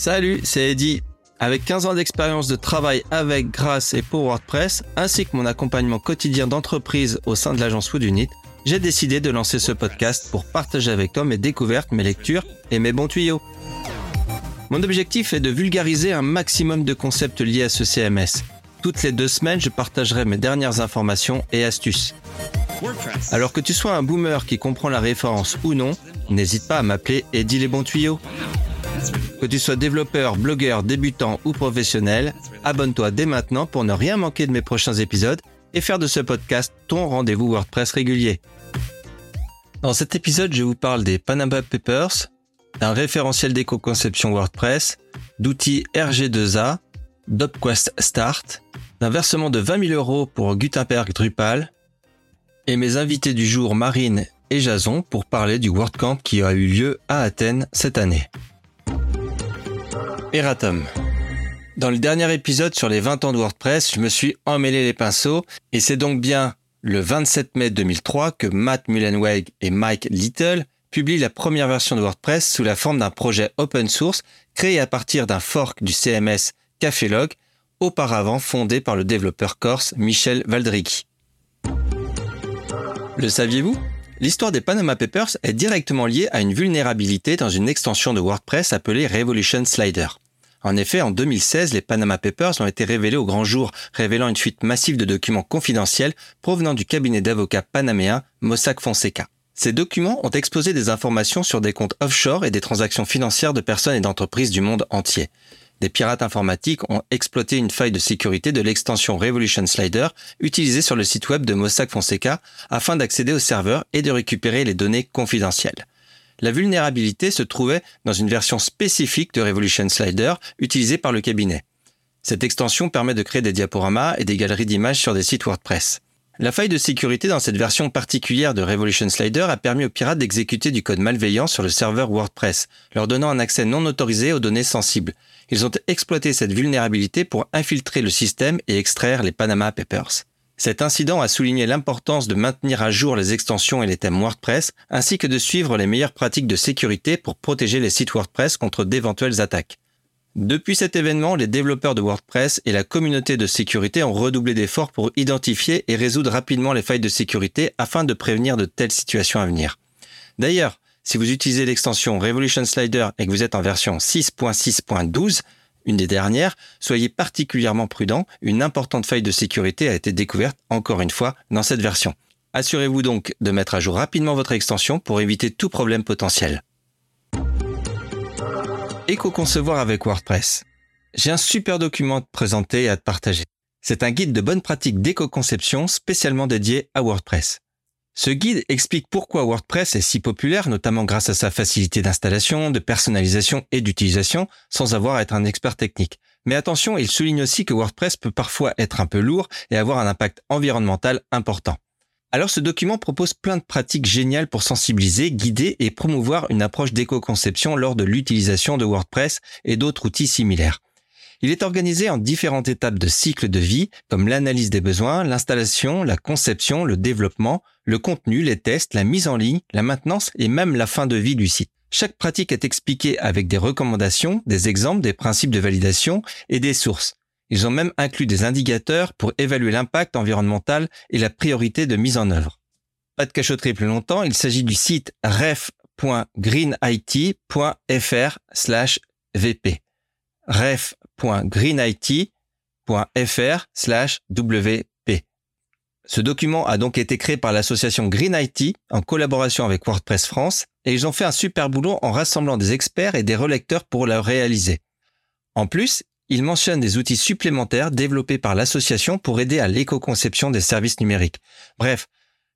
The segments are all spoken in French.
Salut, c'est Eddy. Avec 15 ans d'expérience de travail avec, grâce et pour WordPress, ainsi que mon accompagnement quotidien d'entreprise au sein de l'agence Woodunit, j'ai décidé de lancer ce podcast pour partager avec toi mes découvertes, mes lectures et mes bons tuyaux. Mon objectif est de vulgariser un maximum de concepts liés à ce CMS. Toutes les deux semaines, je partagerai mes dernières informations et astuces. Alors que tu sois un boomer qui comprend la référence ou non, n'hésite pas à m'appeler Eddie les bons tuyaux. Que tu sois développeur, blogueur, débutant ou professionnel, abonne-toi dès maintenant pour ne rien manquer de mes prochains épisodes et faire de ce podcast ton rendez-vous WordPress régulier. Dans cet épisode, je vous parle des Panama Papers, d'un référentiel d'éco-conception WordPress, d'outils RG2A, d'UpQuest Start, d'un versement de 20 000 euros pour Gutenberg Drupal, et mes invités du jour Marine et Jason pour parler du WordCamp qui a eu lieu à Athènes cette année. Eratom. Dans le dernier épisode sur les 20 ans de WordPress, je me suis emmêlé les pinceaux et c'est donc bien le 27 mai 2003 que Matt Mullenweg et Mike Little publient la première version de WordPress sous la forme d'un projet open source créé à partir d'un fork du CMS Cafelog, auparavant fondé par le développeur corse Michel Valdricki. Le saviez-vous? L'histoire des Panama Papers est directement liée à une vulnérabilité dans une extension de WordPress appelée Revolution Slider. En effet, en 2016, les Panama Papers ont été révélés au grand jour, révélant une fuite massive de documents confidentiels provenant du cabinet d'avocats panaméen Mossack Fonseca. Ces documents ont exposé des informations sur des comptes offshore et des transactions financières de personnes et d'entreprises du monde entier des pirates informatiques ont exploité une faille de sécurité de l'extension Revolution Slider utilisée sur le site web de Mossack Fonseca afin d'accéder au serveur et de récupérer les données confidentielles. La vulnérabilité se trouvait dans une version spécifique de Revolution Slider utilisée par le cabinet. Cette extension permet de créer des diaporamas et des galeries d'images sur des sites WordPress. La faille de sécurité dans cette version particulière de Revolution Slider a permis aux pirates d'exécuter du code malveillant sur le serveur WordPress, leur donnant un accès non autorisé aux données sensibles. Ils ont exploité cette vulnérabilité pour infiltrer le système et extraire les Panama Papers. Cet incident a souligné l'importance de maintenir à jour les extensions et les thèmes WordPress, ainsi que de suivre les meilleures pratiques de sécurité pour protéger les sites WordPress contre d'éventuelles attaques. Depuis cet événement, les développeurs de WordPress et la communauté de sécurité ont redoublé d'efforts pour identifier et résoudre rapidement les failles de sécurité afin de prévenir de telles situations à venir. D'ailleurs, si vous utilisez l'extension Revolution Slider et que vous êtes en version 6.6.12, une des dernières, soyez particulièrement prudent, une importante faille de sécurité a été découverte encore une fois dans cette version. Assurez-vous donc de mettre à jour rapidement votre extension pour éviter tout problème potentiel. Éco-concevoir avec WordPress. J'ai un super document à te présenter et à te partager. C'est un guide de bonne pratique d'éco-conception spécialement dédié à WordPress. Ce guide explique pourquoi WordPress est si populaire, notamment grâce à sa facilité d'installation, de personnalisation et d'utilisation, sans avoir à être un expert technique. Mais attention, il souligne aussi que WordPress peut parfois être un peu lourd et avoir un impact environnemental important. Alors ce document propose plein de pratiques géniales pour sensibiliser, guider et promouvoir une approche d'éco-conception lors de l'utilisation de WordPress et d'autres outils similaires. Il est organisé en différentes étapes de cycle de vie, comme l'analyse des besoins, l'installation, la conception, le développement, le contenu, les tests, la mise en ligne, la maintenance et même la fin de vie du site. Chaque pratique est expliquée avec des recommandations, des exemples, des principes de validation et des sources. Ils ont même inclus des indicateurs pour évaluer l'impact environnemental et la priorité de mise en œuvre. Pas de cachotterie plus longtemps, il s'agit du site ref.greenit.fr/vp. ref.greenit.fr/wp. Ce document a donc été créé par l'association Green IT en collaboration avec WordPress France et ils ont fait un super boulot en rassemblant des experts et des relecteurs pour le réaliser. En plus, il mentionne des outils supplémentaires développés par l'association pour aider à l'éco-conception des services numériques. Bref,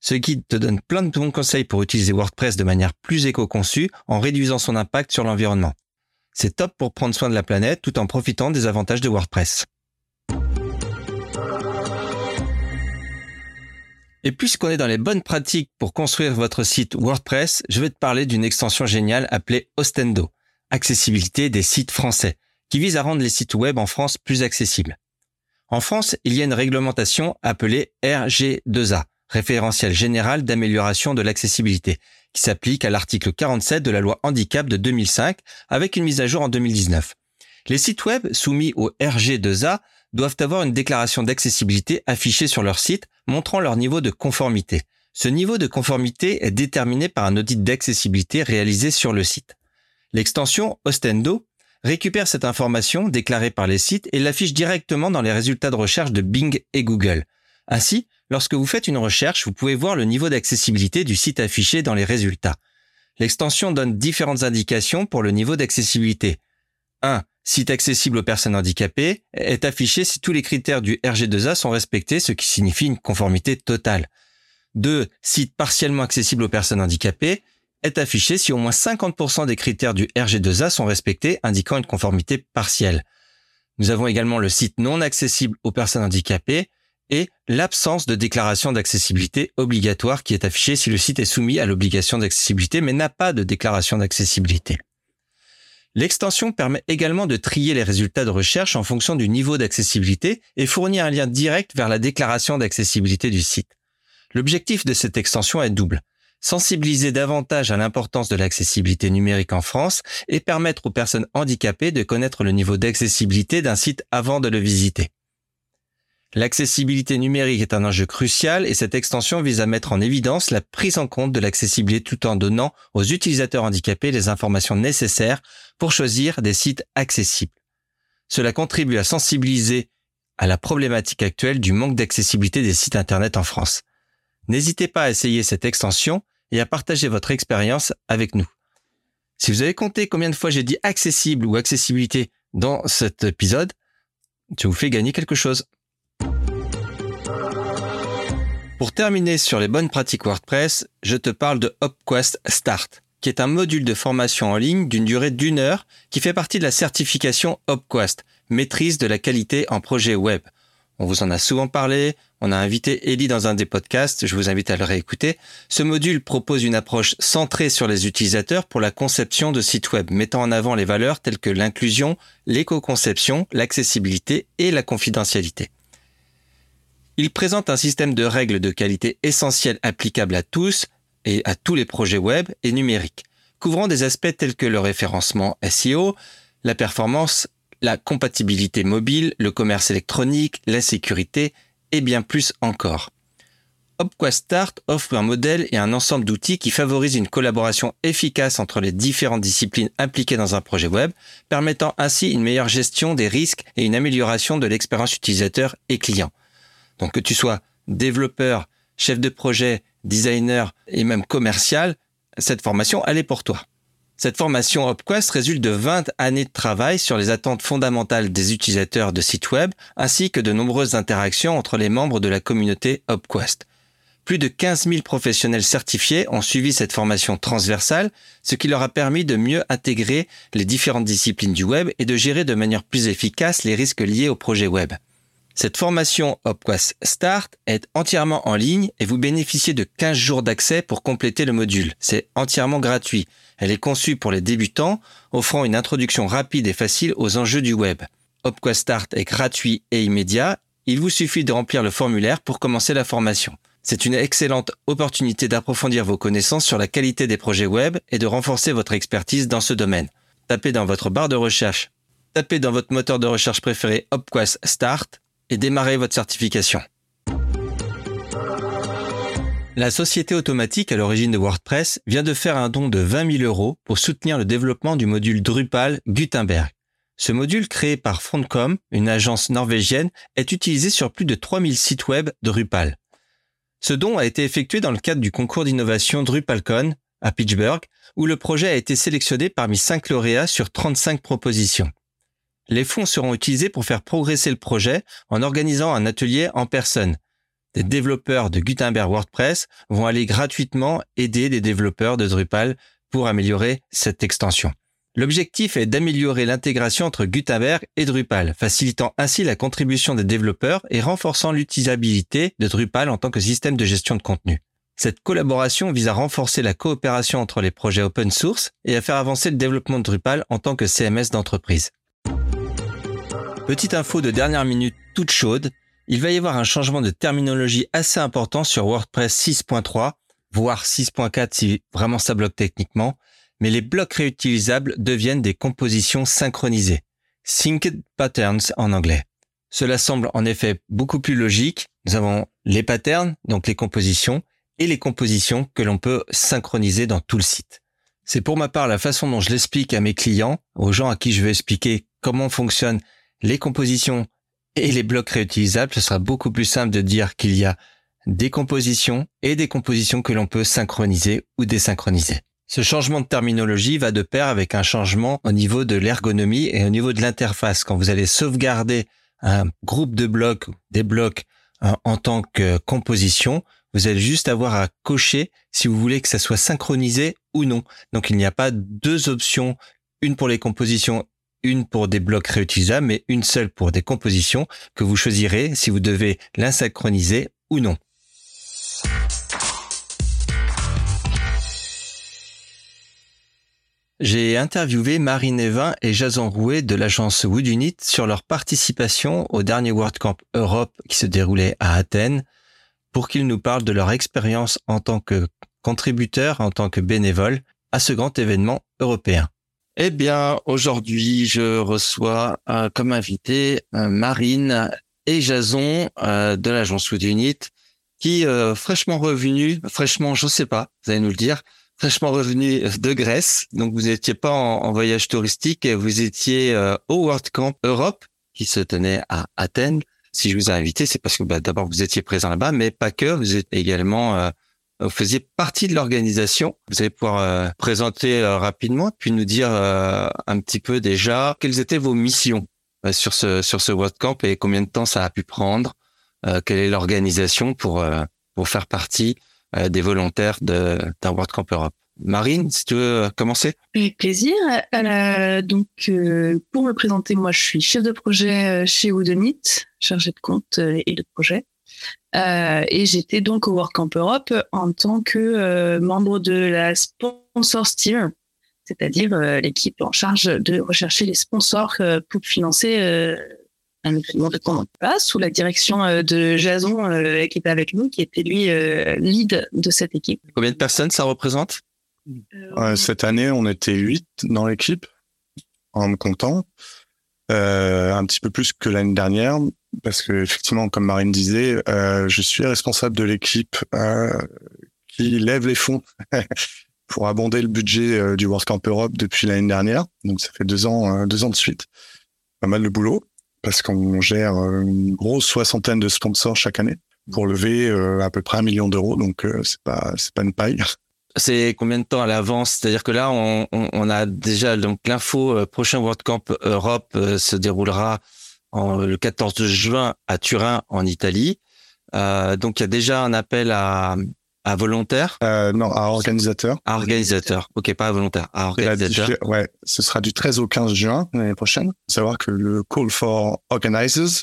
ce guide te donne plein de bons conseils pour utiliser WordPress de manière plus éco-conçue en réduisant son impact sur l'environnement. C'est top pour prendre soin de la planète tout en profitant des avantages de WordPress. Et puisqu'on est dans les bonnes pratiques pour construire votre site WordPress, je vais te parler d'une extension géniale appelée Ostendo, accessibilité des sites français qui vise à rendre les sites web en France plus accessibles. En France, il y a une réglementation appelée RG2A, référentiel général d'amélioration de l'accessibilité, qui s'applique à l'article 47 de la loi handicap de 2005 avec une mise à jour en 2019. Les sites web soumis au RG2A doivent avoir une déclaration d'accessibilité affichée sur leur site montrant leur niveau de conformité. Ce niveau de conformité est déterminé par un audit d'accessibilité réalisé sur le site. L'extension Ostendo récupère cette information déclarée par les sites et l'affiche directement dans les résultats de recherche de Bing et Google. Ainsi, lorsque vous faites une recherche, vous pouvez voir le niveau d'accessibilité du site affiché dans les résultats. L'extension donne différentes indications pour le niveau d'accessibilité. 1. Site accessible aux personnes handicapées est affiché si tous les critères du RG2A sont respectés, ce qui signifie une conformité totale. 2. Site partiellement accessible aux personnes handicapées est affiché si au moins 50% des critères du RG2A sont respectés, indiquant une conformité partielle. Nous avons également le site non accessible aux personnes handicapées et l'absence de déclaration d'accessibilité obligatoire qui est affichée si le site est soumis à l'obligation d'accessibilité mais n'a pas de déclaration d'accessibilité. L'extension permet également de trier les résultats de recherche en fonction du niveau d'accessibilité et fournit un lien direct vers la déclaration d'accessibilité du site. L'objectif de cette extension est double. Sensibiliser davantage à l'importance de l'accessibilité numérique en France et permettre aux personnes handicapées de connaître le niveau d'accessibilité d'un site avant de le visiter. L'accessibilité numérique est un enjeu crucial et cette extension vise à mettre en évidence la prise en compte de l'accessibilité tout en donnant aux utilisateurs handicapés les informations nécessaires pour choisir des sites accessibles. Cela contribue à sensibiliser à la problématique actuelle du manque d'accessibilité des sites Internet en France. N'hésitez pas à essayer cette extension et à partager votre expérience avec nous. Si vous avez compté combien de fois j'ai dit accessible ou accessibilité dans cet épisode, je vous fais gagner quelque chose. Pour terminer sur les bonnes pratiques WordPress, je te parle de HopQuest Start, qui est un module de formation en ligne d'une durée d'une heure qui fait partie de la certification HopQuest, maîtrise de la qualité en projet web. On vous en a souvent parlé, on a invité Ellie dans un des podcasts, je vous invite à le réécouter. Ce module propose une approche centrée sur les utilisateurs pour la conception de sites web, mettant en avant les valeurs telles que l'inclusion, l'éco-conception, l'accessibilité et la confidentialité. Il présente un système de règles de qualité essentielles applicables à tous et à tous les projets web et numériques, couvrant des aspects tels que le référencement SEO, la performance, la compatibilité mobile, le commerce électronique, la sécurité et bien plus encore. HopQuest Start offre un modèle et un ensemble d'outils qui favorisent une collaboration efficace entre les différentes disciplines impliquées dans un projet web, permettant ainsi une meilleure gestion des risques et une amélioration de l'expérience utilisateur et client. Donc que tu sois développeur, chef de projet, designer et même commercial, cette formation, elle est pour toi. Cette formation HopQuest résulte de 20 années de travail sur les attentes fondamentales des utilisateurs de sites web, ainsi que de nombreuses interactions entre les membres de la communauté HopQuest. Plus de 15 000 professionnels certifiés ont suivi cette formation transversale, ce qui leur a permis de mieux intégrer les différentes disciplines du web et de gérer de manière plus efficace les risques liés au projet web. Cette formation HopQuest Start est entièrement en ligne et vous bénéficiez de 15 jours d'accès pour compléter le module. C'est entièrement gratuit. Elle est conçue pour les débutants, offrant une introduction rapide et facile aux enjeux du web. HopQuest Start est gratuit et immédiat. Il vous suffit de remplir le formulaire pour commencer la formation. C'est une excellente opportunité d'approfondir vos connaissances sur la qualité des projets web et de renforcer votre expertise dans ce domaine. Tapez dans votre barre de recherche, tapez dans votre moteur de recherche préféré HopQuest Start et démarrez votre certification. La société automatique à l'origine de WordPress vient de faire un don de 20 000 euros pour soutenir le développement du module Drupal Gutenberg. Ce module créé par Frontcom, une agence norvégienne, est utilisé sur plus de 3000 sites web Drupal. Ce don a été effectué dans le cadre du concours d'innovation DrupalCon à Pittsburgh, où le projet a été sélectionné parmi 5 lauréats sur 35 propositions. Les fonds seront utilisés pour faire progresser le projet en organisant un atelier en personne. Des développeurs de Gutenberg WordPress vont aller gratuitement aider des développeurs de Drupal pour améliorer cette extension. L'objectif est d'améliorer l'intégration entre Gutenberg et Drupal, facilitant ainsi la contribution des développeurs et renforçant l'utilisabilité de Drupal en tant que système de gestion de contenu. Cette collaboration vise à renforcer la coopération entre les projets open source et à faire avancer le développement de Drupal en tant que CMS d'entreprise. Petite info de dernière minute toute chaude, il va y avoir un changement de terminologie assez important sur WordPress 6.3, voire 6.4 si vraiment ça bloque techniquement, mais les blocs réutilisables deviennent des compositions synchronisées. Synced Patterns en anglais. Cela semble en effet beaucoup plus logique. Nous avons les patterns, donc les compositions, et les compositions que l'on peut synchroniser dans tout le site. C'est pour ma part la façon dont je l'explique à mes clients, aux gens à qui je vais expliquer comment fonctionnent les compositions et les blocs réutilisables. Ce sera beaucoup plus simple de dire qu'il y a des compositions et des compositions que l'on peut synchroniser ou désynchroniser. Ce changement de terminologie va de pair avec un changement au niveau de l'ergonomie et au niveau de l'interface. Quand vous allez sauvegarder un groupe de blocs, des blocs euh, en tant que composition, vous allez juste avoir à cocher si vous voulez que ça soit synchronisé ou non. Donc il n'y a pas deux options, une pour les compositions, une pour des blocs réutilisables, mais une seule pour des compositions que vous choisirez si vous devez l'insynchroniser ou non. J'ai interviewé Marine Evin et Jason Rouet de l'agence Wood Unit sur leur participation au dernier WordCamp Europe qui se déroulait à Athènes pour qu'ils nous parlent de leur expérience en tant que contributeurs, en tant que bénévoles à ce grand événement européen. Eh bien, aujourd'hui, je reçois euh, comme invité euh, Marine et Jason euh, de l'agence Wood Unit qui, fraîchement revenus, fraîchement, je sais pas, vous allez nous le dire, fraîchement revenu de Grèce. Donc, vous n'étiez pas en, voyage touristique, vous étiez au World Camp Europe qui se tenait à Athènes. Si je vous ai invité, c'est parce que bah, d'abord vous étiez présent là-bas, mais pas que. Vous êtes également, vous faisiez partie de l'organisation. Vous allez pouvoir euh, présenter rapidement, puis nous dire un petit peu déjà quelles étaient vos missions sur ce sur ce World Camp et combien de temps ça a pu prendre. quelle est l'organisation pour pour faire partie euh, des volontaires de, d'un World Camp Europe. Marine, si tu veux commencer. Avec plaisir. Euh, donc, euh, pour me présenter, moi, je suis chef de projet chez Woodonit, chargé de compte et de projet. Euh, et j'étais donc au World Camp Europe en tant que membre de la sponsor team, c'est-à-dire l'équipe en charge de rechercher les sponsors pour financer un événement de place sous la direction euh, de Jason euh, qui était avec nous, qui était lui euh, lead de cette équipe. Combien de personnes ça représente? Cette année, on était huit dans l'équipe, en me comptant. Un petit peu plus que l'année dernière, parce que effectivement, comme Marine disait, je suis responsable de l'équipe qui lève les fonds pour abonder le budget du World Camp Europe depuis l'année dernière. Donc ça fait deux ans, deux ans de suite. Pas mal de boulot parce qu'on gère euh, une grosse soixantaine de sponsors chaque année pour lever euh, à peu près un million d'euros. Donc euh, c'est pas c'est pas une paille. C'est combien de temps à l'avance? C'est-à-dire que là, on, on, a déjà donc l'info prochain World Camp Europe se déroulera en, le 14 juin à Turin en Italie. donc il y a déjà un appel à, à volontaire euh, Non, à organisateur. À organisateur. Ok, pas à volontaire. À organisateur. Ouais, ce sera du 13 au 15 juin l'année prochaine. Faut savoir que le Call for Organizers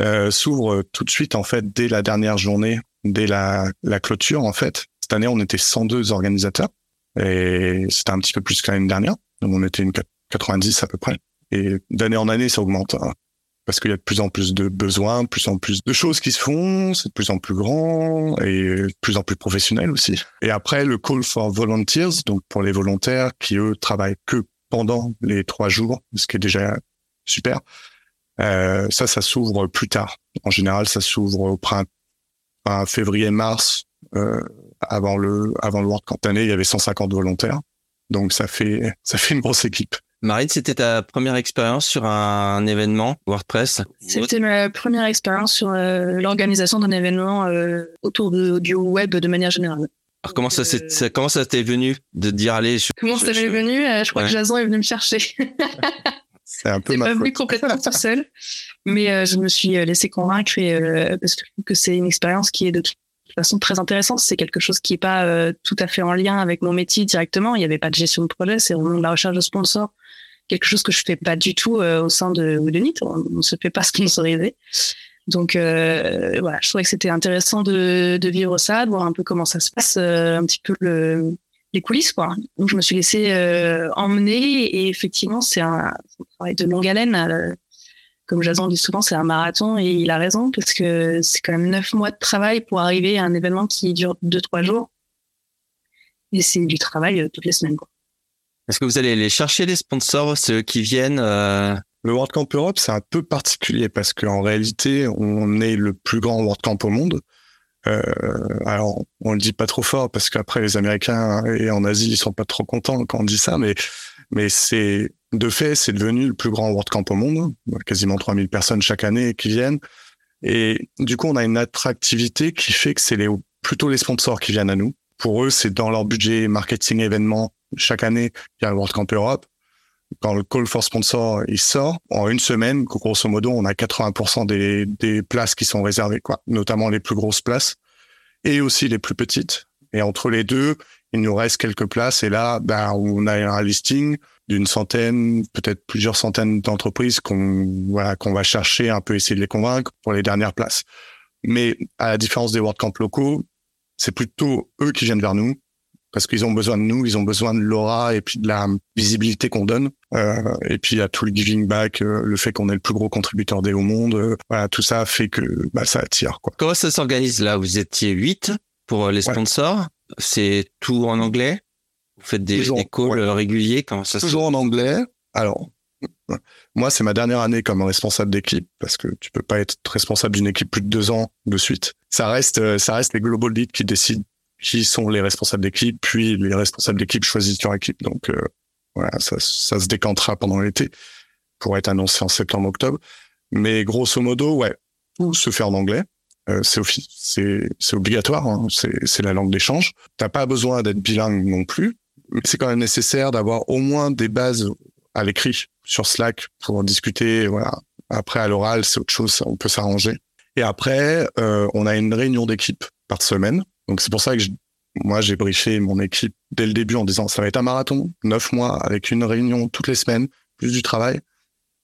euh, s'ouvre tout de suite en fait dès la dernière journée, dès la, la clôture en fait. Cette année, on était 102 organisateurs et c'était un petit peu plus que l'année dernière. Donc on était une 90 à peu près. Et d'année en année, ça augmente. Hein parce qu'il y a de plus en plus de besoins, plus en plus de choses qui se font, c'est de plus en plus grand et de plus en plus professionnel aussi. Et après, le call for volunteers, donc pour les volontaires qui, eux, travaillent que pendant les trois jours, ce qui est déjà super. Euh, ça, ça s'ouvre plus tard. En général, ça s'ouvre au printemps, février-mars, euh, avant le avant le World Camp. année, il y avait 150 volontaires, donc ça fait ça fait une grosse équipe. Marine, c'était ta première expérience sur un événement WordPress? C'était ma première expérience sur euh, l'organisation d'un événement euh, autour de, du web de manière générale. Alors comment ça, euh, comment ça t'est venu de dire aller Comment ça m'est venu Je crois que Jason est venu me chercher. C'est un peu ma pas venu complètement tout seul, mais je me suis laissé convaincre et, parce que je trouve que c'est une expérience qui est de toute façon très intéressante. C'est quelque chose qui est pas tout à fait en lien avec mon métier directement. Il n'y avait pas de gestion de projet, c'est vraiment de la recherche de sponsors quelque chose que je fais pas du tout euh, au sein de Woodonit. On ne se fait pas sponsoriser. Donc euh, voilà, je trouvais que c'était intéressant de, de, vivre ça, de voir un peu comment ça se passe, euh, un petit peu le, les coulisses quoi. Donc je me suis laissée emmener et effectivement c'est un, un, travail de longue haleine. comme Jason dit souvent, c'est un marathon et il a raison parce que c'est quand même neuf mois de travail pour arriver à un événement qui dure deux trois jours et c'est du travail toutes les semaines quoi. Est-ce que vous allez aller chercher les sponsors, ceux qui viennent euh, Le WordCamp Europe, c'est un peu particulier parce qu'en réalité, on est le plus grand WordCamp au monde. Euh, alors, on le dit pas trop fort parce qu'après les Américains et en Asie, ils sont pas trop contents quand on dit ça, mais mais c'est de fait, c'est devenu le plus grand WordCamp au monde, quasiment 3000 personnes chaque année qui viennent. Et du coup, on a une attractivité qui fait que c'est plutôt les sponsors qui viennent à nous. Pour eux, c'est dans leur budget marketing événement chaque année, il y a le WordCamp Europe. Quand le call for sponsor il sort, en une semaine, grosso modo, on a 80% des, des places qui sont réservées, quoi, notamment les plus grosses places et aussi les plus petites. Et entre les deux, il nous reste quelques places. Et là, ben, on a un listing d'une centaine, peut-être plusieurs centaines d'entreprises qu'on voilà, qu'on va chercher un peu essayer de les convaincre pour les dernières places. Mais à la différence des WordCamp locaux, c'est plutôt eux qui viennent vers nous parce qu'ils ont besoin de nous, ils ont besoin de l'aura et puis de la visibilité qu'on donne. Euh, et puis il y a tout le giving back, euh, le fait qu'on est le plus gros contributeur des au monde. Euh, voilà, tout ça fait que bah, ça attire. Quoi. Comment ça s'organise là? Vous étiez huit pour les sponsors. C'est tout en anglais? Vous faites des, des calls réguliers? Comment ça Toujours en anglais. Alors, moi, c'est ma dernière année comme responsable d'équipe parce que tu peux pas être responsable d'une équipe plus de deux ans de suite. Ça reste, ça reste les global leads qui décident qui sont les responsables d'équipe, puis les responsables d'équipe choisissent leur équipe. Donc euh, voilà, ça, ça se décantera pendant l'été pour être annoncé en septembre-octobre. Mais grosso modo, ouais, tout se fait en anglais. Euh, c'est obligatoire, hein. c'est la langue d'échange. T'as pas besoin d'être bilingue non plus, mais c'est quand même nécessaire d'avoir au moins des bases à l'écrit sur Slack pour discuter. Voilà. Après à l'oral, c'est autre chose, on peut s'arranger. Et après, euh, on a une réunion d'équipe par semaine donc c'est pour ça que moi j'ai briefé mon équipe dès le début en disant ça va être un marathon, neuf mois avec une réunion toutes les semaines, plus du travail.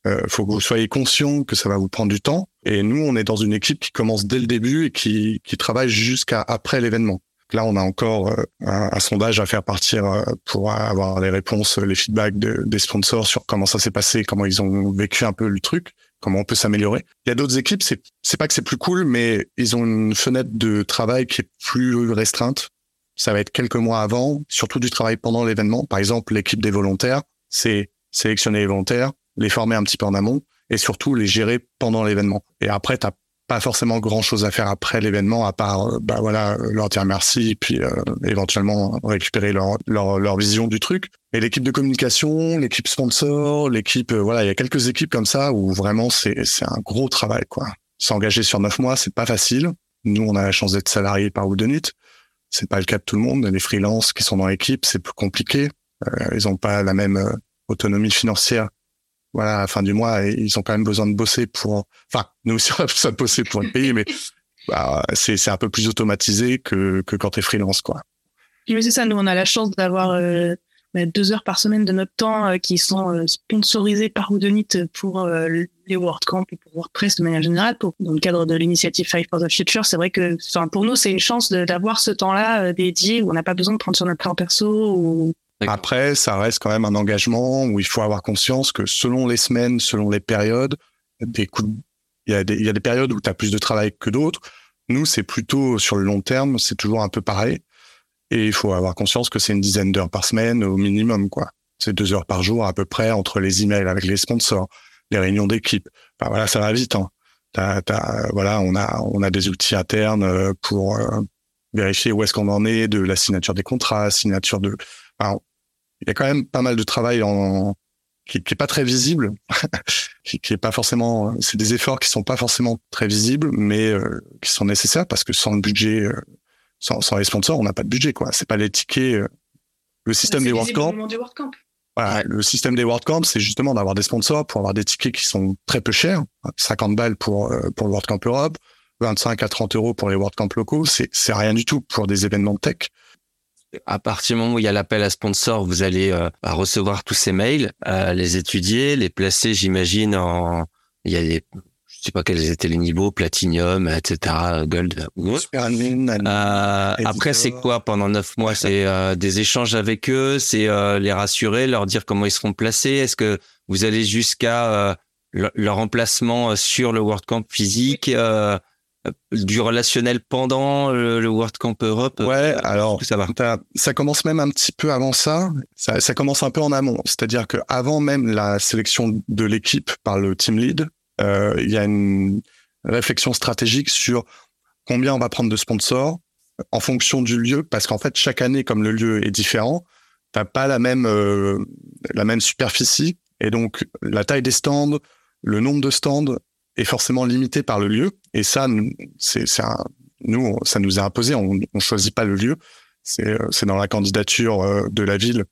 Euh, faut que vous soyez conscient que ça va vous prendre du temps. Et nous, on est dans une équipe qui commence dès le début et qui, qui travaille jusqu'à après l'événement. Là, on a encore euh, un, sondage à faire partir euh, pour avoir les réponses, les feedbacks des sponsors sur comment ça s'est passé, comment ils ont vécu un peu le truc comment on peut s'améliorer. Il y a d'autres équipes, c'est c'est pas que c'est plus cool, mais ils ont une fenêtre de travail qui est plus restreinte. Ça va être quelques mois avant, surtout du travail pendant l'événement. Par exemple, l'équipe des volontaires, c'est sélectionner les volontaires, les former un petit peu en amont et surtout les gérer pendant l'événement. Et après, t'as pas forcément grand chose à faire après l'événement à part euh, bah voilà leur dire merci puis euh, éventuellement récupérer leur, leur, leur vision du truc et l'équipe de communication l'équipe sponsor l'équipe euh, voilà il y a quelques équipes comme ça où vraiment c'est c'est un gros travail quoi s'engager sur neuf mois c'est pas facile nous on a la chance d'être salariés par Woodenit c'est pas le cas de tout le monde. Les freelances qui sont dans l'équipe c'est plus compliqué. Ils ont pas la même autonomie financière. Voilà, à la fin du mois, ils ont quand même besoin de bosser pour, enfin, nous aussi, on a besoin de bosser pour le payer, mais bah, c'est, c'est un peu plus automatisé que, que quand t'es freelance, quoi. Mais c'est ça, nous, on a la chance d'avoir euh, bah, deux heures par semaine de notre temps euh, qui sont euh, sponsorisés par Udonit pour les WordCamp et pour WordPress de manière générale, pour, dans le cadre de l'initiative Five for the Future. C'est vrai que, enfin, pour nous, c'est une chance d'avoir ce temps-là dédié où on n'a pas besoin de prendre sur notre plan perso ou après, ça reste quand même un engagement où il faut avoir conscience que selon les semaines, selon les périodes, des il, y a des, il y a des périodes où tu as plus de travail que d'autres. Nous, c'est plutôt sur le long terme, c'est toujours un peu pareil. Et il faut avoir conscience que c'est une dizaine d'heures par semaine au minimum, quoi. C'est deux heures par jour à peu près entre les emails avec les sponsors, les réunions d'équipe. Enfin, voilà, ça va vite. Hein. voilà, on a on a des outils internes euh, pour euh, vérifier où est-ce qu'on en est de la signature des contrats, signature de. Enfin, il y a quand même pas mal de travail en, qui, qui est pas très visible, qui, qui est pas forcément, c'est des efforts qui sont pas forcément très visibles, mais euh, qui sont nécessaires parce que sans le budget, euh, sans, sans, les sponsors, on n'a pas de budget quoi. C'est pas les tickets. Euh, le système des WordCamp. Voilà, le système des WordCamp, c'est justement d'avoir des sponsors pour avoir des tickets qui sont très peu chers, 50 balles pour pour le WordCamp Europe, 25 à 30 euros pour les WordCamp locaux, c'est c'est rien du tout pour des événements de tech. À partir du moment où il y a l'appel à sponsor, vous allez euh, recevoir tous ces mails, euh, les étudier, les placer, j'imagine, en... Il y a des... Sais pas quels étaient les niveaux, Platinum, etc., Gold. Super euh, après, c'est quoi pendant neuf mois? C'est euh, des échanges avec eux, c'est les rassurer, leur dire comment ils seront placés? Est-ce que vous allez jusqu'à leur emplacement sur le WordCamp physique du relationnel pendant le, World Camp Europe? Ouais, alors ça va? Ça commence même un petit peu avant ça. Ça, ça commence un peu en amont. C'est-à-dire que avant même la sélection de l'équipe par le team lead, euh, il y a une réflexion stratégique sur combien on va prendre de sponsors en fonction du lieu, parce qu'en fait chaque année, comme le lieu est différent, t'as pas la même euh, la même superficie et donc la taille des stands, le nombre de stands est forcément limité par le lieu. Et ça, c'est, nous, ça nous est imposé. On, on choisit pas le lieu. C'est, euh, c'est dans la candidature euh, de la ville.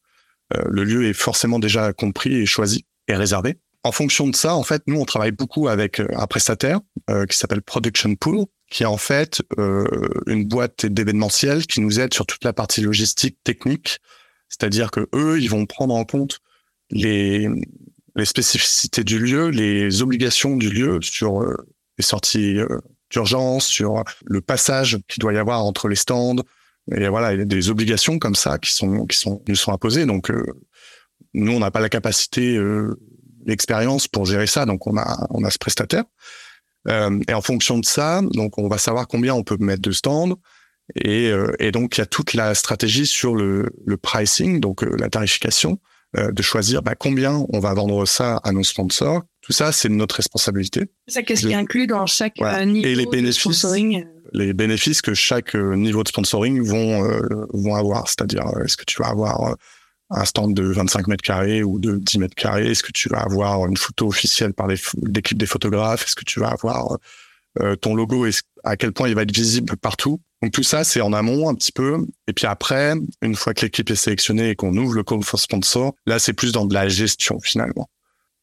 Euh, le lieu est forcément déjà compris et choisi et réservé. En fonction de ça, en fait, nous, on travaille beaucoup avec un prestataire qui s'appelle Production Pool, qui est en fait une boîte d'événementiel qui nous aide sur toute la partie logistique technique. C'est-à-dire que eux, ils vont prendre en compte les, les spécificités du lieu, les obligations du lieu sur euh, les sorties euh, d'urgence, sur le passage qu'il doit y avoir entre les stands. Et voilà, il y a des obligations comme ça qui sont qui sont nous sont imposées. Donc euh, nous, on n'a pas la capacité, l'expérience pour gérer ça. Donc on a on a ce prestataire. et en fonction de ça, donc on va savoir combien on peut mettre de stands. Et, et donc il y a toute la stratégie sur le, le pricing, donc la tarification. Euh, de choisir bah, combien on va vendre ça à nos sponsors. Tout ça, c'est notre responsabilité. Ça, qu'est-ce qui est inclus dans chaque euh, niveau Et les bénéfices, de sponsoring Les bénéfices que chaque euh, niveau de sponsoring vont vont avoir. C'est-à-dire, est-ce que tu vas avoir un stand de 25 mètres carrés ou de 10 mètres carrés? Est-ce que tu vas avoir une photo officielle par l'équipe des photographes? Est-ce que tu vas avoir ton logo? À quel point il va être visible partout? Donc tout ça, c'est en amont un petit peu. Et puis après, une fois que l'équipe est sélectionnée et qu'on ouvre le call for sponsor, là, c'est plus dans de la gestion finalement.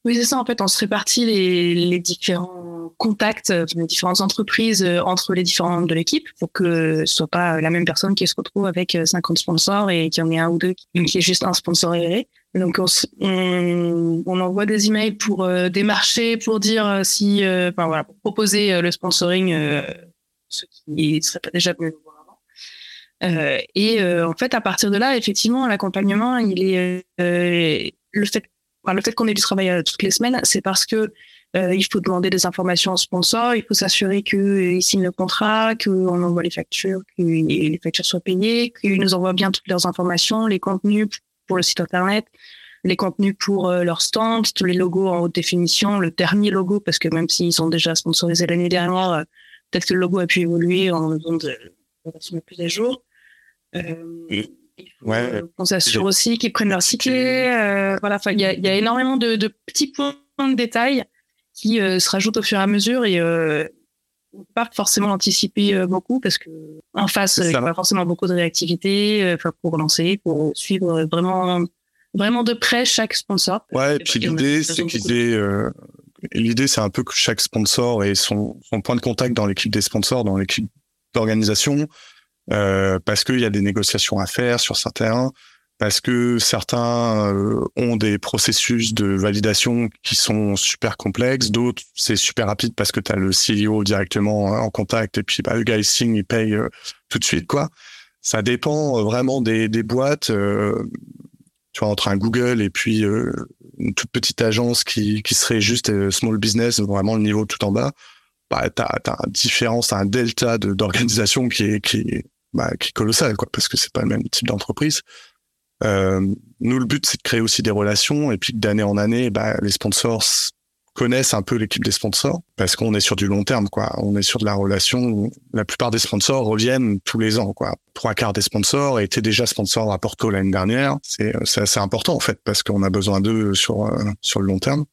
Oui, c'est ça. En fait, on se répartit les, les différents contacts, euh, les différentes entreprises euh, entre les différents membres de l'équipe pour que ce soit pas la même personne qui se retrouve avec 50 euh, sponsors et qu'il y en ait un ou deux qui est juste un sponsor aéré. Donc, on, on, envoie des emails pour démarcher, pour dire si, enfin voilà, pour proposer le sponsoring ceux qui ne seraient pas déjà venus nous voir avant. Euh, et euh, en fait, à partir de là, effectivement, l'accompagnement, il est euh, le fait, le fait qu'on ait du travail toutes les semaines, c'est parce que il faut demander des informations aux sponsors, il faut s'assurer qu'ils signent le contrat, qu'on envoie les factures, que les factures soient payées, qu'ils nous envoient bien toutes leurs informations, les contenus pour le site internet, les contenus pour leur stand, tous les logos en haute définition, le dernier logo, parce que même s'ils sont déjà sponsorisés l'année dernière, Peut-être que le logo a pu évoluer en besoin de version plus à jour. Euh, ouais, on s'assure aussi qu'ils prennent leur ticket. Euh, voilà, il y a, y a, énormément de, de, petits points de détail qui euh, se rajoutent au fur et à mesure et euh, pas forcément l'anticiper euh, beaucoup parce que en face, il n'y a pas forcément beaucoup de réactivité euh, pour relancer, pour suivre vraiment vraiment de près chaque sponsor. Ouais, et puis l'idée, c'est qu'ils aient L'idée, c'est un peu que chaque sponsor ait son, son point de contact dans l'équipe des sponsors, dans l'équipe d'organisation, euh, parce qu'il y a des négociations à faire sur certains, parce que certains euh, ont des processus de validation qui sont super complexes, d'autres c'est super rapide parce que tu as le CEO directement en contact et puis bah, le gars il signe, il paye euh, tout de suite quoi. Ça dépend euh, vraiment des, des boîtes. tu vois entre un Google et puis une toute petite agence qui, qui serait juste euh, small business, vraiment le niveau tout en bas, bah, tu as, as, une différence, un delta d'organisation qui est, qui, est, bah, qui est colossal, quoi, parce que c'est pas le même type d'entreprise. Euh, nous, le but, c'est de créer aussi des relations et puis d'année en année, bah, les sponsors connaissent un peu l'équipe des sponsors parce qu'on est sur du long terme, quoi. On est sur de la relation. La plupart des sponsors reviennent tous les ans, quoi. Trois quarts des sponsors étaient déjà sponsors à Porto l'année dernière. C'est assez important en fait parce qu'on a besoin d'eux sur euh, sur le long terme.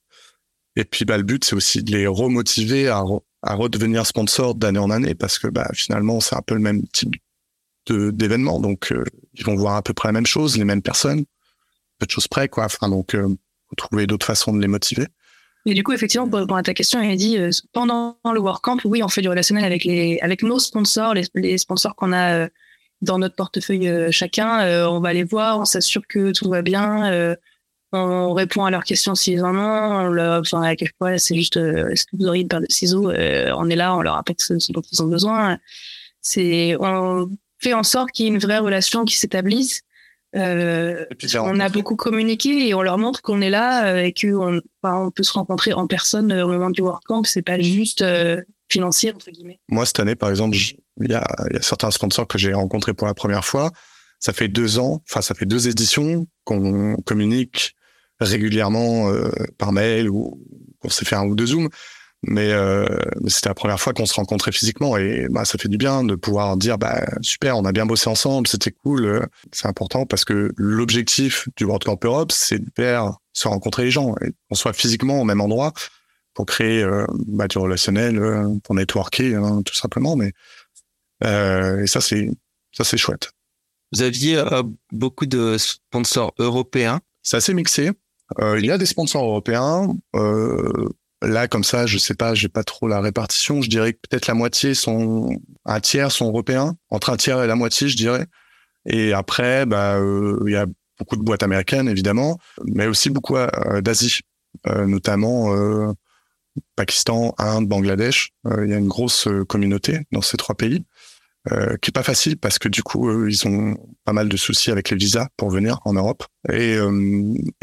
Et puis bah le but c'est aussi de les remotiver à, à redevenir sponsors d'année en année parce que bah finalement c'est un peu le même type de d'événement donc euh, ils vont voir à peu près la même chose, les mêmes personnes, peu de choses près quoi. Enfin donc euh, trouver d'autres façons de les motiver. Et du coup, effectivement, pour répondre à ta question, il a dit euh, pendant le WordCamp, oui, on fait du relationnel avec les avec nos sponsors, les, les sponsors qu'on a euh, dans notre portefeuille euh, chacun. on va les voir, on s'assure que tout va bien. on répond à leurs questions s'ils en ont. Leur, enfin, à quel point c'est juste est-ce que vous auriez une paire de ciseaux On est là, on leur rappelle ce, ce dont ils ont besoin. C'est on fait en sorte qu'il y ait une vraie relation qui s'établisse Euh, on a beaucoup communiqué et on leur montre qu'on est là et qu'on on peut se rencontrer en personne au moment du WordCamp. C'est pas juste financier entre guillemets. Moi cette année, par exemple, il y a, y a certains sponsors que j'ai rencontrés pour la première fois. Ça fait deux ans, enfin ça fait deux éditions qu'on communique régulièrement euh, par mail ou qu'on s'est fait un ou deux zooms. Mais, euh, c'était la première fois qu'on se rencontrait physiquement et bah, ça fait du bien de pouvoir dire bah super, on a bien bossé ensemble, c'était cool. Euh, c'est important parce que l'objectif du World Camp Europe, c'est de faire se rencontrer les gens, et qu'on soit physiquement au même endroit pour créer euh, bah, du relationnel, euh, pour networker hein, tout simplement. Mais et ça c'est ça c'est chouette. Vous aviez beaucoup de sponsors européens. C'est assez mixé. il y a des sponsors européens. Euh, Là, comme ça, je sais pas, j'ai pas trop la répartition. Je dirais que peut-être la moitié sont, un tiers sont européens, entre un tiers et la moitié, je dirais. Et après, bah, euh, il y a beaucoup de boîtes américaines, évidemment, mais aussi beaucoup euh, d'Asie, euh, notamment Pakistan, Inde, Bangladesh. Il y a une grosse communauté dans ces trois pays. Euh, qui est pas facile parce que du coup ils ont pas mal de soucis avec les visas pour venir en Europe et,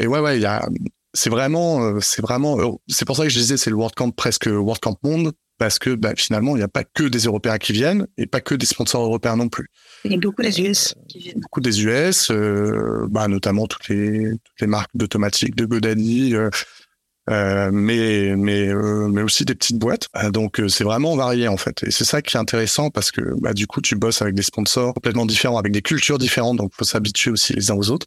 et ouais ouais il y a c'est vraiment, euh, c'est vraiment, euh, c'est pour ça que je disais c'est le World Camp presque World Camp monde parce que bah, finalement il n'y a pas que des Européens qui viennent et pas que des sponsors européens non plus. Il y a beaucoup des US qui viennent. Beaucoup des US, euh, bah, notamment toutes les toutes les marques d'automatique de Godaddy. Euh, mais mais mais aussi des petites boîtes. donc c'est vraiment varié en fait. Et c'est ça qui est intéressant parce que bah, du coup tu bosses avec des sponsors complètement différents, avec des cultures différentes, donc faut s'habituer aussi les uns aux autres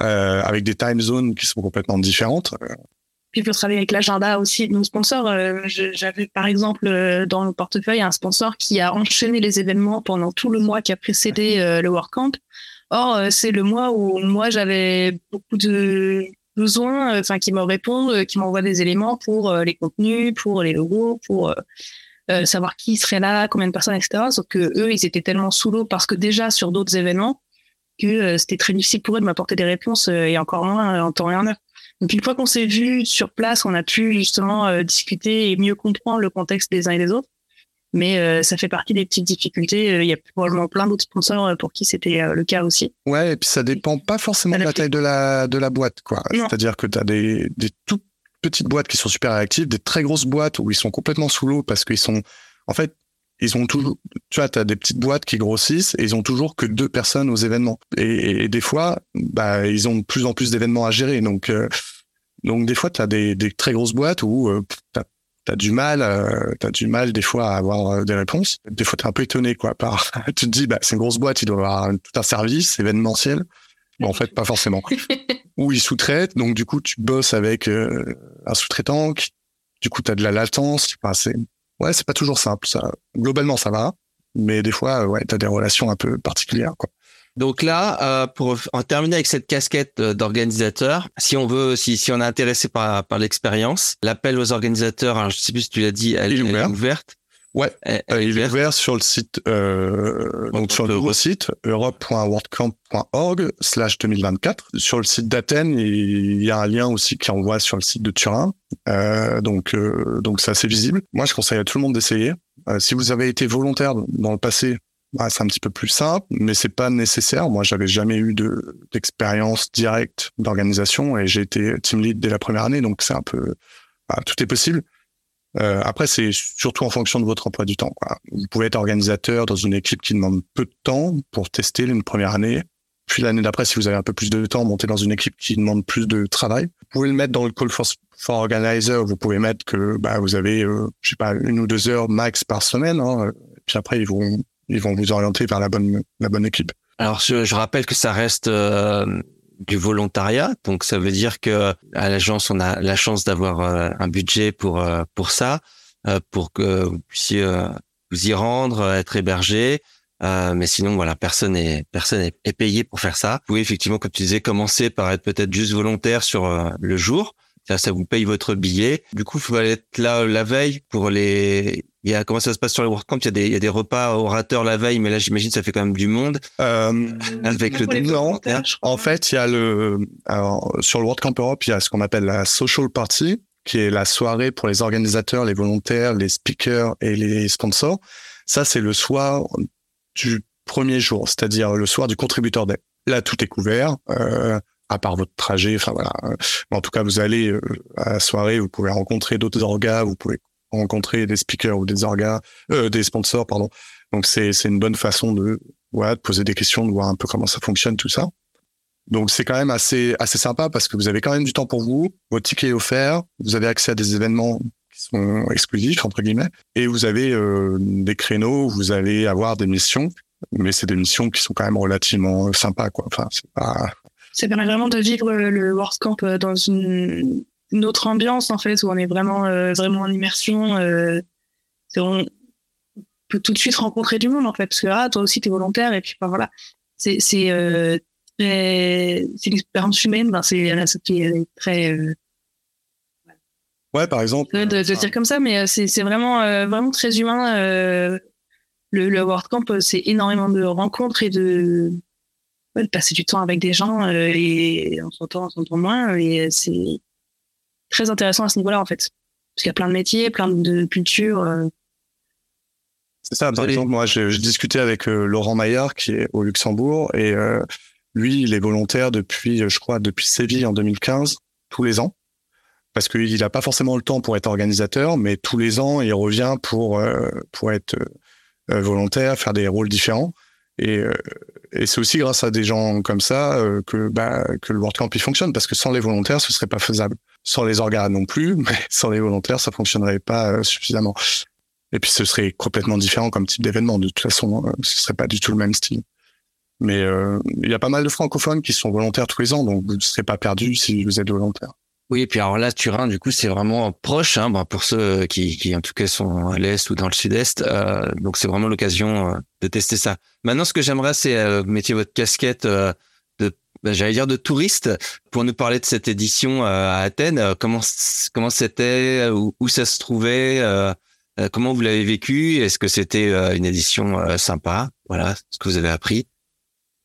euh, avec des time zones qui sont complètement différentes. Puis faut travailler avec l'agenda aussi de nos sponsors. Euh, j'avais par exemple euh, dans le portefeuille un sponsor qui a enchaîné les événements pendant tout le mois qui a précédé euh, le WordCamp. Or, c'est le mois où moi j'avais beaucoup de besoins, enfin qui me répondent, qui m'envoient des éléments pour les contenus, pour les logos, pour savoir qui serait là, combien de personnes, etc. Sauf que eux, ils étaient tellement sous l'eau parce que déjà sur d'autres événements, que euh, c'était très difficile pour eux de m'apporter des réponses euh, et encore moins euh, en temps et en heure. Donc une fois qu'on s'est vu sur place, on a pu justement discuter et mieux comprendre le contexte des uns et des autres. Mais ça fait partie des petites difficultés. Il y a probablement plein d'autres sponsors pour qui c'était le cas aussi. Ouais, et puis ça dépend pas forcément de la taille de la de la boîte, quoi. C'est-à-dire que tu as des des toutes petites boîtes qui sont super réactives, des très grosses boîtes où ils sont complètement sous l'eau parce qu'ils sont en fait ils ont toujours, tu vois, as des petites boîtes qui grossissent et ils ont toujours que deux personnes aux événements. Et, des fois, bah, ils ont de plus en plus d'événements à gérer. Donc, euh, donc des fois, tu as des, des, très grosses boîtes où euh, tu as, du mal, euh, as du mal des fois à avoir euh, des réponses. Des fois, tu es un peu étonné, quoi. Par, tu te dis, bah, c'est une grosse boîte, il doit avoir tout un service événementiel. Bon, en fait, pas forcément. Ou ils sous-traitent, donc du coup, tu bosses avec un sous-traitant. Du coup, tu as de la latence. Enfin, c'est ouais, c'est pas toujours simple. Ça, globalement, ça va, mais des fois, ouais, t'as des relations un peu particulières, quoi. Donc là, euh, pour en terminer avec cette casquette euh, d'organisateur, si on veut, si, si on est intéressé par, par l'expérience, l'appel aux organisateurs, alors je sais plus si tu l'as dit, elle, elle est ouverte. Ouais, il est ouvert sur le site, euh, donc sur le site europe.worldcamp.org slash 2024. Sur le site d'Athènes, il y a un lien aussi qui envoie sur le site de Turin. Euh, donc, euh, donc c'est assez visible. Moi, je conseille à tout le monde d'essayer. Euh, si vous avez été volontaire dans le passé, bah, c'est un petit peu plus simple, mais c'est pas nécessaire. Moi, j'avais jamais eu de d'expérience directe d'organisation et j'ai été team lead dès la première année, donc c'est un peu, bah, tout est possible. Euh, après, c'est surtout en fonction de votre emploi du temps. Quoi. Vous pouvez être organisateur dans une équipe qui demande peu de temps pour tester une première année. Puis l'année d'après, si vous avez un peu plus de temps, monter dans une équipe qui demande plus de travail. Vous pouvez le mettre dans le call for, for organizer. Vous pouvez mettre que bah, vous avez, euh, je sais pas, une ou deux heures max par semaine. Hein. Puis après, ils vont, ils vont vous orienter vers la bonne, la bonne équipe. Alors, je, je rappelle que ça reste euh, du volontariat. Donc ça veut dire que à l'agence on a la chance d'avoir euh, un budget pour euh, pour ça, euh, pour que vous puissiez vous y rendre, être hébergé. mais sinon voilà, personne est personne est, payé pour faire ça. Vous pouvez effectivement, comme tu disais, commencer par être peut-être juste volontaire sur le jour. Ça, ça vous paye votre billet. Du coup, il faut être là la veille pour les il y a comment ça se passe sur le WordCamp Il y a des il y a des repas orateurs la veille, mais là j'imagine ça fait quand même du monde euh, avec le non, En fait, il y a le alors, sur le WordCamp Europe, il y a ce qu'on appelle la social party, qui est la soirée pour les organisateurs, les volontaires, les speakers et les sponsors. Ça, c'est le soir du premier jour, c'est-à-dire le soir du contributeur day. Là, tout est couvert, euh, à part votre trajet. Enfin voilà. En tout cas, vous allez euh, à la soirée, vous pouvez rencontrer d'autres orgas, vous pouvez rencontrer des speakers ou des orgas, euh, des sponsors, pardon. Donc c'est une bonne façon de voilà de poser des questions, de voir un peu comment ça fonctionne tout ça. Donc c'est quand même assez assez sympa parce que vous avez quand même du temps pour vous, votre ticket est offert, vous avez accès à des événements qui sont exclusifs entre guillemets, et vous avez euh, des créneaux vous allez avoir des missions, mais c'est des missions qui sont quand même relativement sympas quoi. Enfin c'est pas. Ça permet vraiment de vivre le WordCamp dans une, une autre ambiance en fait où on est vraiment euh, vraiment en immersion. Euh, on peut tout de suite rencontrer du monde en fait parce que ah toi aussi t'es volontaire et puis enfin, voilà c'est c'est euh, c'est l'expérience humaine, ben, c'est ce qui est très. Euh, ouais, par exemple. De, de, dire comme ça, mais euh, c'est vraiment euh, vraiment très humain. Euh, le, le WordCamp, c'est énormément de rencontres et de, ouais, de passer du temps avec des gens et on s'entend, on s'entend moins et c'est très intéressant à ce niveau-là en fait, parce qu'il y a plein de métiers, plein de cultures. C'est ça. Par exemple, moi, je discutais avec Laurent Maillard qui est au Luxembourg et lui, il est volontaire depuis, je crois, depuis Séville en 2015, tous les ans, parce qu'il n'a pas forcément le temps pour être organisateur, mais tous les ans, il revient pour euh, pour être euh, volontaire, faire des rôles différents. Et, euh, et c'est aussi grâce à des gens comme ça que bah, que le WordCamp il fonctionne, parce que sans les volontaires, ce serait pas faisable. Sans les organes non plus, mais sans les volontaires, ça fonctionnerait pas suffisamment. Et puis ce serait complètement différent comme type d'événement. De toute façon, ce serait pas du tout le même style. Mais euh, il y a pas mal de francophones qui sont volontaires tous les ans, donc vous ne serez pas perdu si vous êtes volontaire. Oui, et puis alors là, Turin, du coup, c'est vraiment proche, hein, bah, pour ceux qui, qui, en tout cas, sont à l'est ou dans le sud-est. Euh, donc, c'est vraiment l'occasion euh, de tester ça. Maintenant, ce que j'aimerais, c'est euh, mettre votre casquette euh, j'allais dire, de touriste, pour nous parler de cette édition à Athènes. comment comment c'était, où, où, ça se trouvait, comment vous l'avez vécu? Est-ce que c'était une édition sympa? Voilà, ce que vous avez appris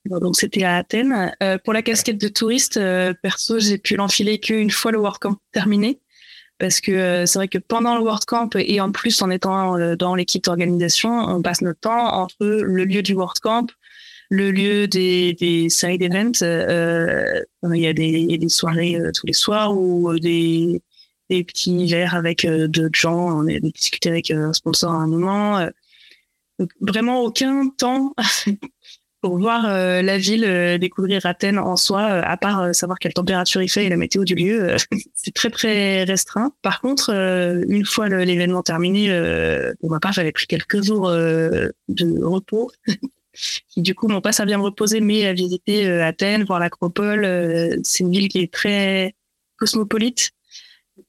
donc c'était à Athènes. Euh, pour la casquette de touriste, euh, perso, j'ai pu l'enfiler qu'une fois le WordCamp terminé, parce que euh, c'est vrai que pendant le WordCamp et en plus en étant dans l'équipe d'organisation, on passe notre temps entre le lieu du WordCamp, le lieu des, des side events. il y a des, des soirées tous les soirs ou des, des petits verres avec d'autres gens. On a discuté avec un sponsor à un moment. Donc, vraiment aucun temps pour voir euh, la ville, euh, découvrir Athènes en soi, euh, à part savoir quelle température il fait et la météo du lieu, c'est très très restreint. Par contre, une fois l'événement terminé, pour ma part, j'avais pris quelques jours de repos, qui du coup m'ont pas servi à me reposer, mais à visiter Athènes, voir l'Acropole. c'est une ville qui est très cosmopolite.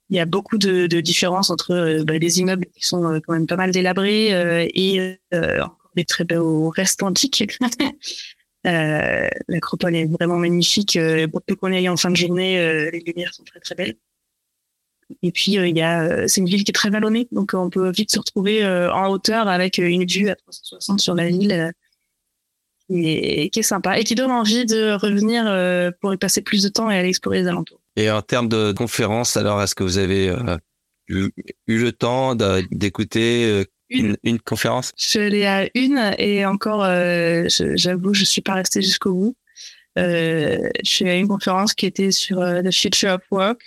Il y a beaucoup de, de différences entre bah, les immeubles qui sont quand même pas mal délabrés et des très beaux restes antiques. euh, L'acropole est vraiment magnifique. Euh, pour peu qu'on aille en fin de journée, euh, les lumières sont très très belles. Et puis euh, il y a, c'est une ville qui est très vallonnée, donc on peut vite se retrouver en hauteur avec une vue à 360 sur la ville, et, qui est sympa et qui donne envie de revenir pour y passer plus de temps et aller explorer les alentours. Et en termes de conférences, alors est-ce que vous avez eu, eu, le temps d'écouter une, une conférence? Je l'ai à une et encore, euh, j'avoue, je suis pas restée jusqu'au bout. Euh, je suis à une conférence qui était sur euh, The Future of Work,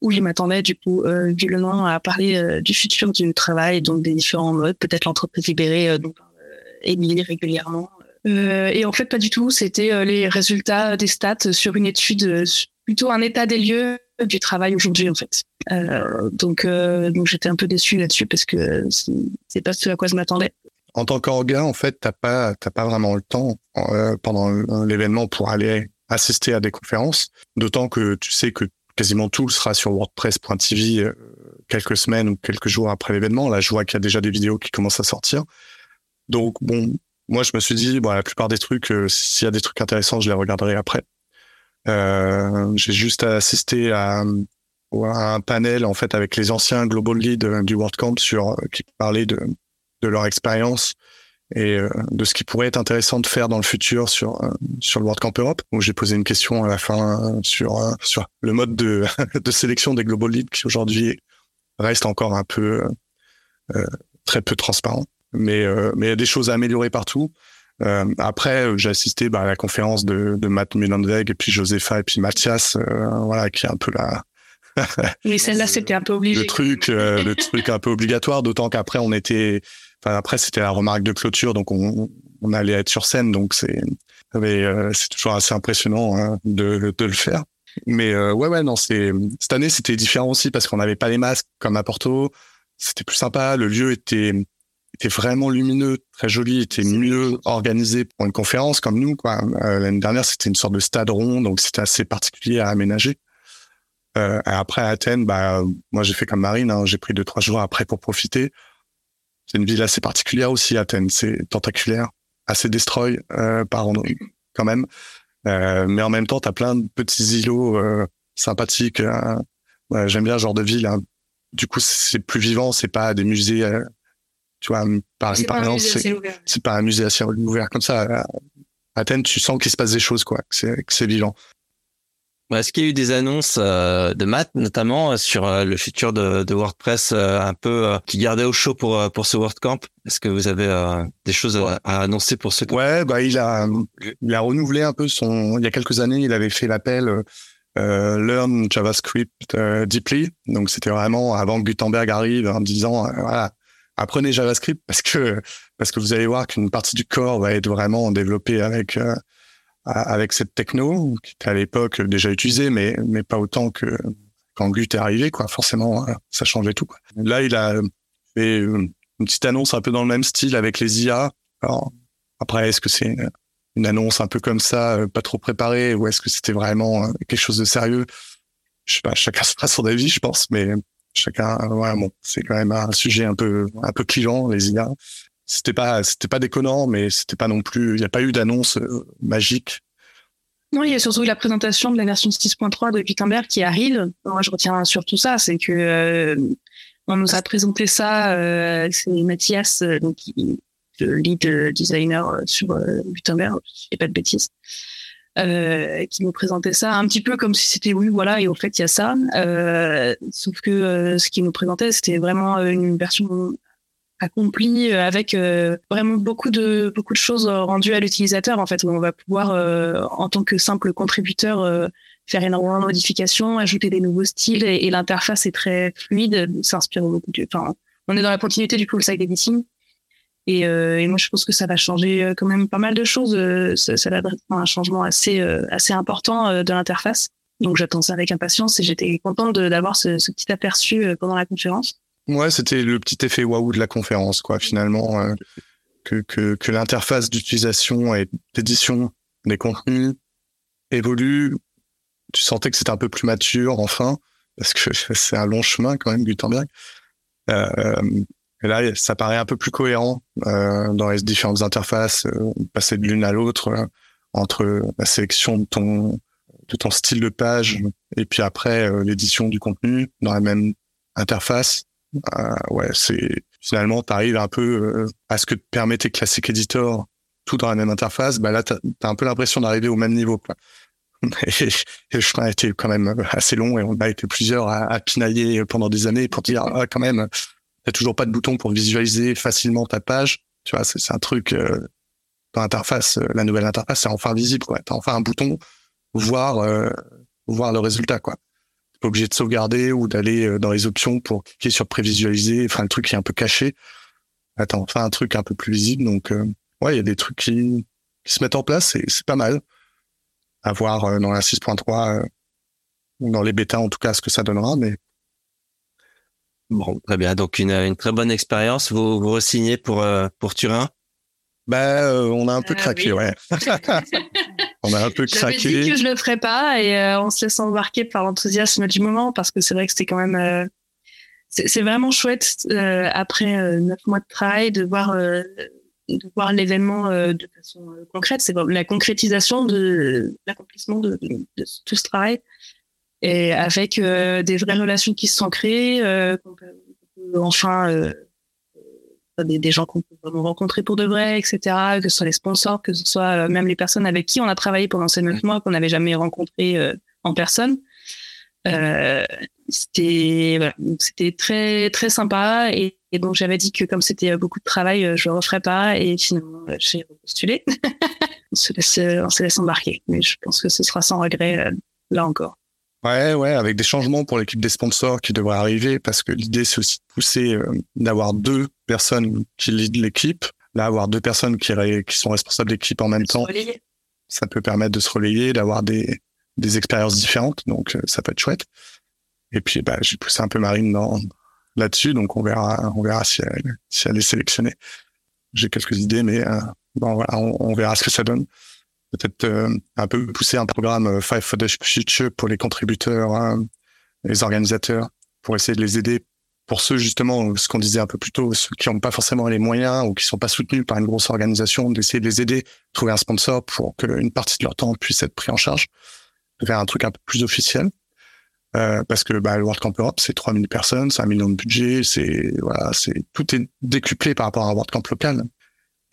où je m'attendais du coup, euh, vu le nom, à parler euh, du futur du travail, donc des différents modes, peut-être l'entreprise libérée dont Émilie régulièrement. Et en fait, pas du tout. C'était les résultats des stats sur une étude, plutôt un état des lieux du travail aujourd'hui en fait. Euh, donc euh, donc j'étais un peu déçu là-dessus parce que c'est pas ce à quoi je m'attendais. En tant qu'orga, en fait, t'as pas t'as pas vraiment le temps euh, pendant l'événement pour aller assister à des conférences. D'autant que tu sais que quasiment tout sera sur WordPress.tv euh, quelques semaines ou quelques jours après l'événement. Là, je vois qu'il y a déjà des vidéos qui commencent à sortir. Donc bon, moi je me suis dit, bon, la plupart des trucs, euh, s'il y a des trucs intéressants, je les regarderai après. Euh, j'ai juste assisté à, un panel en fait avec les anciens global leads euh, du WordCamp sur euh, qui parlaient de, leur expérience et de ce qui pourrait être intéressant de faire dans le futur sur sur le WordCamp Europe. où j'ai posé une question à la fin sur sur le mode de de sélection des global leads qui aujourd'hui reste encore un peu très peu transparent. Mais mais il y a des choses à améliorer partout. Euh, après, j'ai assisté bah, à la conférence de, de Matt Mullenweg et puis Josepha et puis Mathias, euh, voilà, qui est un peu la. oui, celle-là, c'était un peu obligé. Le truc, euh, le truc un peu obligatoire, d'autant qu'après, on était. Enfin, après, c'était la remarque de clôture, donc on, on allait être sur scène, donc c'est. c'est toujours assez impressionnant hein, de, de le faire. Mais ouais, ouais, non, c'est cette année, c'était différent aussi parce qu'on n'avait pas les masques comme à Porto. C'était plus sympa. Le lieu était était vraiment lumineux, très joli, était mieux organisé pour une conférence comme nous. Quoi. Euh, L'année dernière, c'était une sorte de stade rond, donc c'était assez particulier à aménager. Euh, après à Athènes, bah, moi j'ai fait comme Marine, hein, j'ai pris deux trois jours après pour profiter. C'est une ville assez particulière aussi, Athènes. C'est tentaculaire, assez destroy euh, par quand même. Euh, mais en même temps, tu as plein de petits îlots euh, sympathiques. Hein. J'aime bien ce genre de ville. Hein. Du coup, c'est plus vivant. C'est pas des musées euh, tu vois, Paris, par exemple, c'est pas un musée à ciel ouvert comme ça. À Athènes, tu sens qu'il se passe des choses, quoi, que c'est vivant. Est-ce qu'il y a eu des annonces euh, de maths, notamment euh, sur euh, le futur de, de WordPress, un peu qui gardait au chaud pour pour ce WordCamp? Est-ce que vous avez des choses à, annoncer pour ce Ouais, bah il a il a renouvelé un peu son. Il y a quelques années, il avait fait l'appel Learn JavaScript Deeply. Donc c'était vraiment avant que Gutenberg arrive en disant voilà apprenez JavaScript parce que parce que vous allez voir qu'une partie du corps va être vraiment développée avec euh, avec cette techno qui était à l'époque déjà utilisée, mais mais pas autant que quand Gut est arrivé, quoi. Forcément, hein, ça changeait tout. Quoi. Là, il a fait une petite annonce un peu dans le même style avec les IA. Alors, après, est-ce que c'est une annonce un peu comme ça, euh, pas trop préparée, ou est-ce que c'était vraiment euh, quelque chose de sérieux? Je sais pas, chacun se son avis, je pense, mais chacun, voilà, bon, c'est quand même un sujet un peu, un peu clivant, les IA. C'était pas, c'était pas déconnant, mais c'était pas non plus, il n'y a pas eu d'annonce euh, magique. Non, il y a surtout la présentation de la version 6.3 de Gutenberg qui arrive. Moi, je retiens surtout ça, c'est que euh, on nous a présenté ça, euh, c'est Mathias, donc, le lead designer sur Gutenberg, dis pas de bêtises. Euh, qui nous présentait ça un petit peu comme si c'était oui voilà et au fait il y a ça. Euh, sauf que euh, ce qu'il nous présentait c'était vraiment une version accomplie avec vraiment beaucoup de beaucoup de choses rendues à l'utilisateur en fait. Où on va pouvoir en tant que simple contributeur faire énormément de modifications ajouter des nouveaux styles et, l'interface est très fluide s'inspire beaucoup enfin on est dans la continuité du full site editing et, euh, et, moi, je pense que ça va changer euh, quand même pas mal de choses. Euh, ça, ça va être un changement assez assez important de l'interface. Donc j'attends ça avec impatience et j'étais contente d'avoir ce, ce, petit aperçu pendant la conférence. Ouais, c'était le petit effet waouh de la conférence, quoi. Finalement, que que, que l'interface d'utilisation et d'édition des contenus évolue. Tu sentais que c'était un peu plus mature, enfin, parce que c'est un long chemin quand même, Gutenberg. Euh, et là, ça paraît un peu plus cohérent euh, dans les différentes interfaces, euh, passer de l'une à l'autre euh, entre la sélection de ton de ton style de page et puis après euh, l'édition du contenu dans la même interface. ouais, c'est finalement tu arrives un peu à ce que te permettait Classic Editor tout dans la même interface. Bah là, t'as as un peu l'impression d'arriver au même niveau. Quoi. Et, le chemin a été quand même assez long et on a été plusieurs à, à pinailler pendant des années pour dire ah, quand même Toujours pas de bouton pour visualiser facilement ta page. Tu vois, c'est un truc euh, dans l'interface, euh, la nouvelle interface, c'est enfin visible. Quoi. T'as enfin un bouton, voir euh, voir le résultat. Quoi. T'es pas obligé de sauvegarder ou d'aller euh, dans les options pour cliquer sur prévisualiser. Enfin, le truc qui est un peu caché. Attends, enfin un truc un peu plus visible. Donc, ouais, il y a des trucs qui, qui se mettent en place et c'est pas mal. À voir dans la 6.3 ou dans les bêtas en tout cas ce que ça donnera, mais Bon, très bien. Donc une, une très bonne expérience. Vous vous re-signez pour euh, pour Turin? Ben, euh, on a un peu ah craqué, ouais. on a un peu craqué. J'avais dit que je le ferais pas et euh, on se laisse embarquer par l'enthousiasme du moment parce que c'est vrai que c'était quand même c'est vraiment chouette après neuf mois de travail de voir de voir l'événement de façon concrète. C'est la concrétisation de l'accomplissement de, de, de, tout ce travail et avec euh, des vraies relations qui se sont créées, euh, enfin euh, des, des, gens qu'on peut vraiment rencontrer pour de vrai, etc. Que ce soit les sponsors, que ce soit même les personnes avec qui on a travaillé pendant ces neuf mois qu'on n'avait jamais rencontrés en personne. Euh, c'était voilà, c'était très très sympa et, donc j'avais dit que comme c'était beaucoup de travail, je le referais pas et finalement j'ai postulé. on se laisse on se laisse embarquer, mais je pense que ce sera sans regret là encore. Ouais, ouais, avec des changements pour l'équipe des sponsors qui devraient arriver, parce que l'idée c'est aussi de pousser d'avoir deux personnes qui lead l'équipe, là avoir deux personnes qui, qui sont responsables d'équipe en même temps. Ça peut permettre de se relayer, d'avoir des des expériences différentes, donc euh, ça peut être chouette. Et puis bah, j'ai poussé un peu Marine dans là-dessus, donc on verra, on verra si elle, si elle est sélectionnée. J'ai quelques idées, mais euh, bon, voilà, on, verra ce que ça donne. Peut-être euh, un peu pousser un programme Five for the Future pour les contributeurs, hein, les organisateurs, pour essayer de les aider. Pour ceux justement, ce qu'on disait un peu plus tôt, ceux qui n'ont pas forcément les moyens ou qui sont pas soutenus par une grosse organisation, d'essayer de les aider, trouver un sponsor pour qu'une partie de leur temps puisse être pris en charge faire un truc un peu plus officiel. Euh, parce que bah, le World Camp Europe, c'est 3000 personnes, c'est un million de budget, c'est voilà, c'est tout est décuplé par rapport à un World Camp local.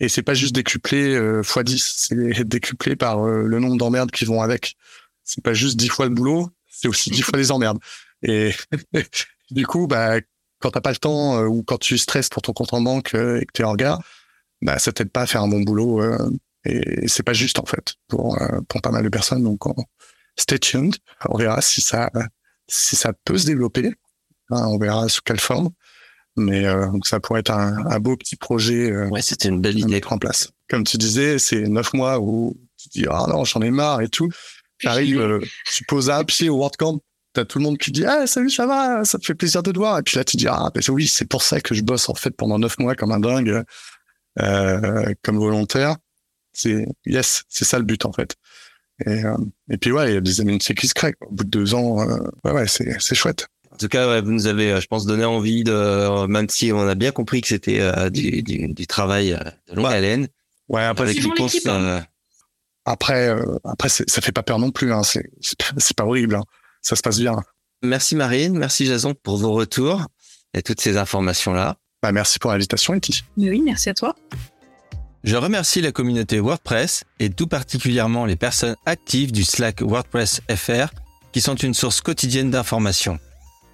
Et c'est pas juste décuplé euh, x 10, c'est décuplé par euh, le nombre d'emmerdes qui vont avec. C'est pas juste 10 fois le boulot, c'est aussi 10 fois les emmerdes. Et du coup, bah, quand t'as pas le temps ou quand tu stresses pour ton compte en banque et que t'es en gars, bah, ça t'aide pas à faire un bon boulot. et c'est pas juste en fait pour, pour pas mal de personnes. Donc, on, stay tuned. On verra si ça, si ça peut se développer. Hein, on verra sous quelle forme. Mais euh, ça pourrait être un, un beau petit projet. Euh, ouais, c'était une belle idée. Mettre en place. Comme tu disais, c'est neuf mois où tu dis ah non, j'en ai marre et tout. T'arrives, euh, tu poses un pied au WordCamp, t'as tout le monde qui dit ah salut ça va, ça te fait plaisir de te voir. Et puis là tu dis ah ben oui c'est pour ça que je bosse en fait pendant neuf mois comme un dingue, euh, comme volontaire. C'est yes, c'est ça le but en fait. Et, euh, et puis ouais, il y a des amitiés qui se créent. Au bout de deux ans, euh, ouais, ouais c'est, c'est chouette. En tout cas, ouais, vous nous avez, euh, je pense, donné envie de, même si on a bien compris que c'était du, du, du, travail de longue haleine. Ouais, après, c'est hein. après, après, ça fait pas peur non plus. Hein. C'est, c'est pas horrible. Hein. Ça se passe bien. Merci Marine, merci Jason pour vos retours et toutes ces informations là. Bah, merci pour l'invitation, Eti. Oui, merci à toi. Je remercie la communauté WordPress et tout particulièrement les personnes actives du Slack WordPress FR qui sont une source quotidienne d'informations.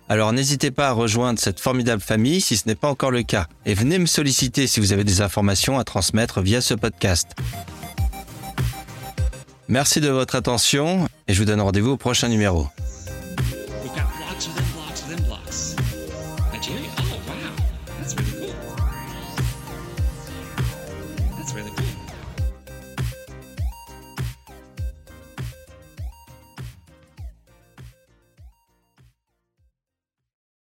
Alors n'hésitez pas à rejoindre cette formidable famille si ce n'est pas encore le cas et venez me solliciter si vous avez des informations à transmettre via ce podcast. Merci de votre attention et je vous donne rendez-vous au prochain numéro.